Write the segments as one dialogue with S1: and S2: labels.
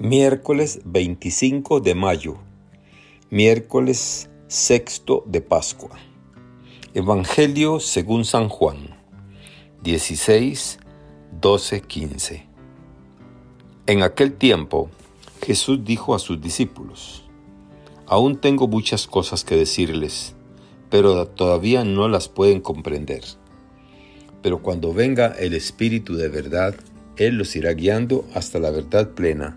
S1: Miércoles 25 de mayo, miércoles sexto de Pascua. Evangelio según San Juan, 16, 12, 15. En aquel tiempo, Jesús dijo a sus discípulos, Aún tengo muchas cosas que decirles, pero todavía no las pueden comprender. Pero cuando venga el Espíritu de verdad, Él los irá guiando hasta la verdad plena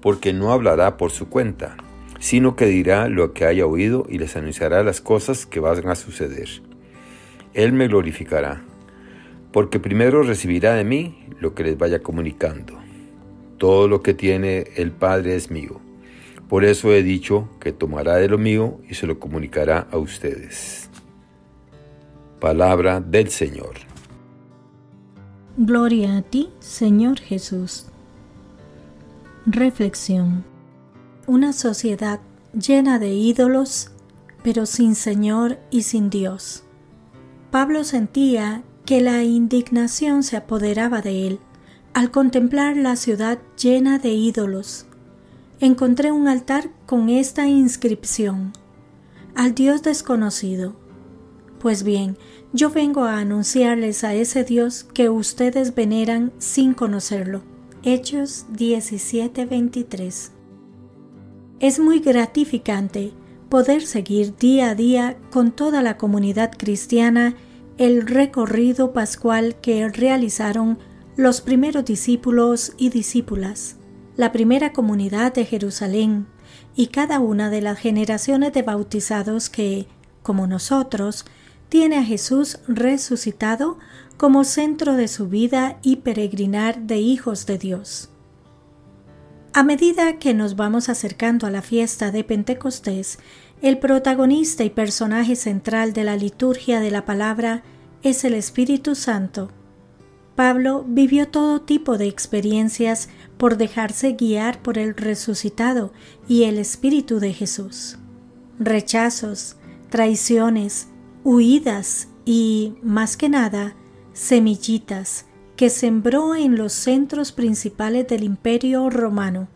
S1: porque no hablará por su cuenta, sino que dirá lo que haya oído y les anunciará las cosas que van a suceder. Él me glorificará, porque primero recibirá de mí lo que les vaya comunicando. Todo lo que tiene el Padre es mío. Por eso he dicho que tomará de lo mío y se lo comunicará a ustedes. Palabra del Señor.
S2: Gloria a ti, Señor Jesús. Reflexión. Una sociedad llena de ídolos, pero sin Señor y sin Dios. Pablo sentía que la indignación se apoderaba de él al contemplar la ciudad llena de ídolos. Encontré un altar con esta inscripción, al Dios desconocido. Pues bien, yo vengo a anunciarles a ese Dios que ustedes veneran sin conocerlo Hechos 17:23. Es muy gratificante poder seguir día a día con toda la comunidad cristiana el recorrido pascual que realizaron los primeros discípulos y discípulas, la primera comunidad de Jerusalén y cada una de las generaciones de bautizados que, como nosotros, tiene a Jesús resucitado como centro de su vida y peregrinar de hijos de Dios. A medida que nos vamos acercando a la fiesta de Pentecostés, el protagonista y personaje central de la liturgia de la palabra es el Espíritu Santo. Pablo vivió todo tipo de experiencias por dejarse guiar por el resucitado y el Espíritu de Jesús. Rechazos, traiciones, huidas y, más que nada, semillitas que sembró en los centros principales del imperio romano.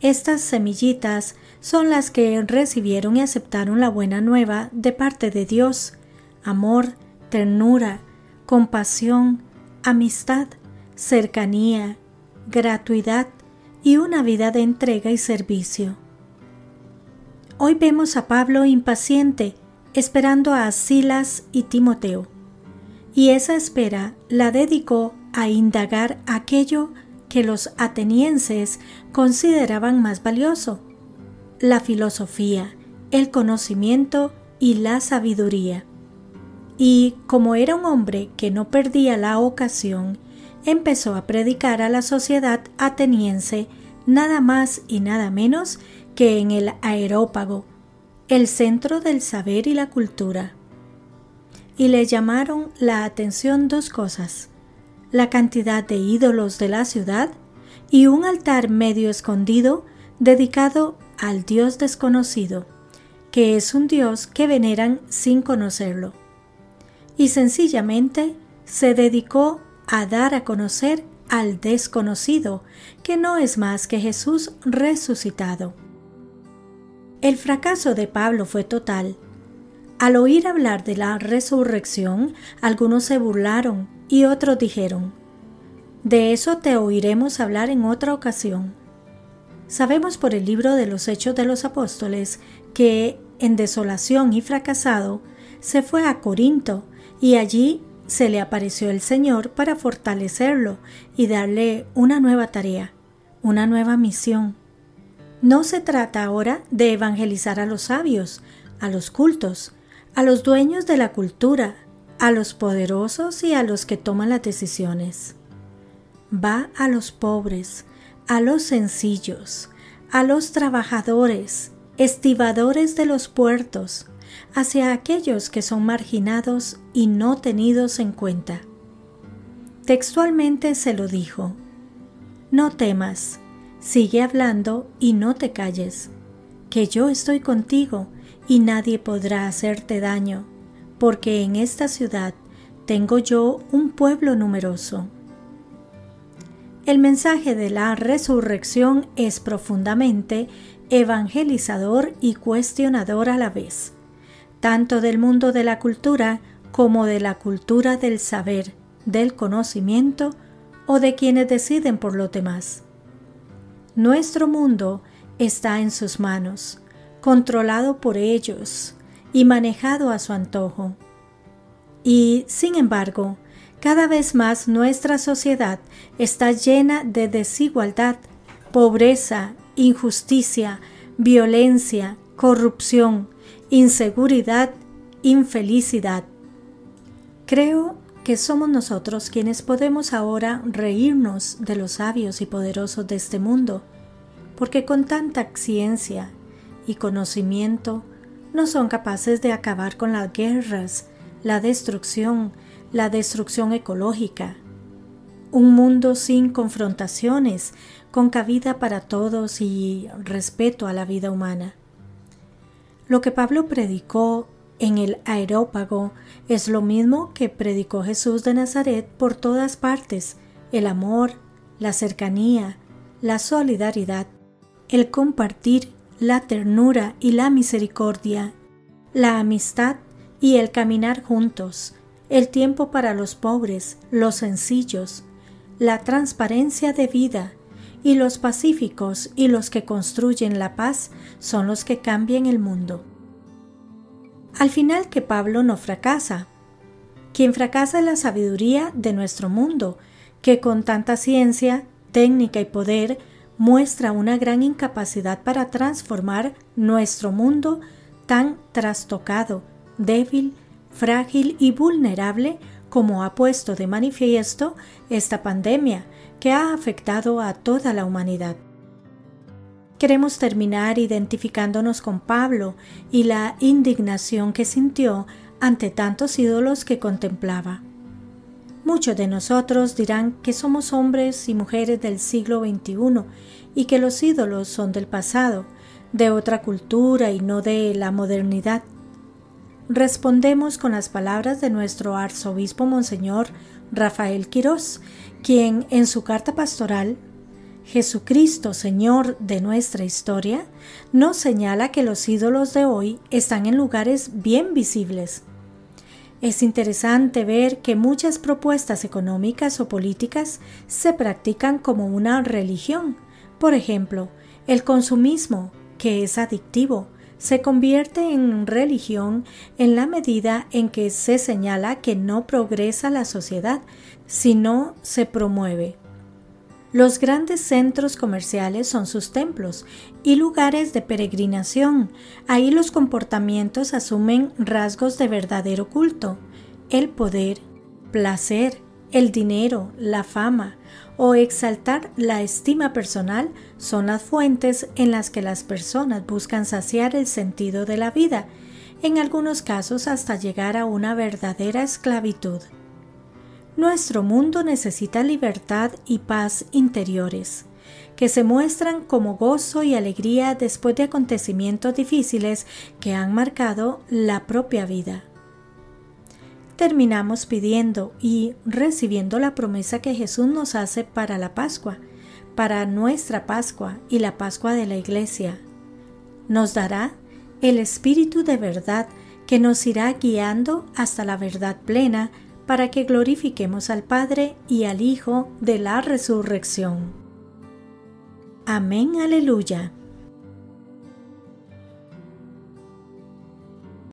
S2: Estas semillitas son las que recibieron y aceptaron la buena nueva de parte de Dios, amor, ternura, compasión, amistad, cercanía, gratuidad y una vida de entrega y servicio. Hoy vemos a Pablo impaciente, esperando a Silas y Timoteo y esa espera la dedicó a indagar aquello que los atenienses consideraban más valioso, la filosofía, el conocimiento y la sabiduría. Y como era un hombre que no perdía la ocasión, empezó a predicar a la sociedad ateniense nada más y nada menos que en el aerópago, el centro del saber y la cultura y le llamaron la atención dos cosas, la cantidad de ídolos de la ciudad y un altar medio escondido dedicado al Dios desconocido, que es un Dios que veneran sin conocerlo. Y sencillamente se dedicó a dar a conocer al desconocido, que no es más que Jesús resucitado. El fracaso de Pablo fue total, al oír hablar de la resurrección, algunos se burlaron y otros dijeron, De eso te oiremos hablar en otra ocasión. Sabemos por el libro de los Hechos de los Apóstoles que, en desolación y fracasado, se fue a Corinto y allí se le apareció el Señor para fortalecerlo y darle una nueva tarea, una nueva misión. No se trata ahora de evangelizar a los sabios, a los cultos, a los dueños de la cultura, a los poderosos y a los que toman las decisiones. Va a los pobres, a los sencillos, a los trabajadores, estibadores de los puertos, hacia aquellos que son marginados y no tenidos en cuenta. Textualmente se lo dijo, No temas, sigue hablando y no te calles, que yo estoy contigo y nadie podrá hacerte daño, porque en esta ciudad tengo yo un pueblo numeroso. el mensaje de la resurrección es profundamente evangelizador y cuestionador a la vez, tanto del mundo de la cultura como de la cultura del saber, del conocimiento o de quienes deciden por lo demás. Nuestro mundo está en sus manos, controlado por ellos y manejado a su antojo. Y, sin embargo, cada vez más nuestra sociedad está llena de desigualdad, pobreza, injusticia, violencia, corrupción, inseguridad, infelicidad. Creo que somos nosotros quienes podemos ahora reírnos de los sabios y poderosos de este mundo, porque con tanta ciencia y conocimiento no son capaces de acabar con las guerras, la destrucción, la destrucción ecológica. Un mundo sin confrontaciones, con cabida para todos y respeto a la vida humana. Lo que Pablo predicó en el aerópago es lo mismo que predicó Jesús de Nazaret por todas partes, el amor, la cercanía, la solidaridad, el compartir, la ternura y la misericordia, la amistad y el caminar juntos, el tiempo para los pobres, los sencillos, la transparencia de vida, y los pacíficos y los que construyen la paz son los que cambian el mundo. Al final que Pablo no fracasa. Quien fracasa es la sabiduría de nuestro mundo, que con tanta ciencia, técnica y poder muestra una gran incapacidad para transformar nuestro mundo tan trastocado, débil, frágil y vulnerable como ha puesto de manifiesto esta pandemia que ha afectado a toda la humanidad. Queremos terminar identificándonos con Pablo y la indignación que sintió ante tantos ídolos que contemplaba. Muchos de nosotros dirán que somos hombres y mujeres del siglo XXI y que los ídolos son del pasado, de otra cultura y no de la modernidad. Respondemos con las palabras de nuestro arzobispo Monseñor Rafael Quirós, quien en su carta pastoral Jesucristo, Señor de nuestra historia, nos señala que los ídolos de hoy están en lugares bien visibles. Es interesante ver que muchas propuestas económicas o políticas se practican como una religión. Por ejemplo, el consumismo, que es adictivo, se convierte en religión en la medida en que se señala que no progresa la sociedad, sino se promueve. Los grandes centros comerciales son sus templos y lugares de peregrinación. Ahí los comportamientos asumen rasgos de verdadero culto. El poder, placer, el dinero, la fama o exaltar la estima personal son las fuentes en las que las personas buscan saciar el sentido de la vida, en algunos casos hasta llegar a una verdadera esclavitud. Nuestro mundo necesita libertad y paz interiores, que se muestran como gozo y alegría después de acontecimientos difíciles que han marcado la propia vida terminamos pidiendo y recibiendo la promesa que Jesús nos hace para la Pascua, para nuestra Pascua y la Pascua de la Iglesia. Nos dará el Espíritu de verdad que nos irá guiando hasta la verdad plena para que glorifiquemos al Padre y al Hijo de la resurrección. Amén, aleluya.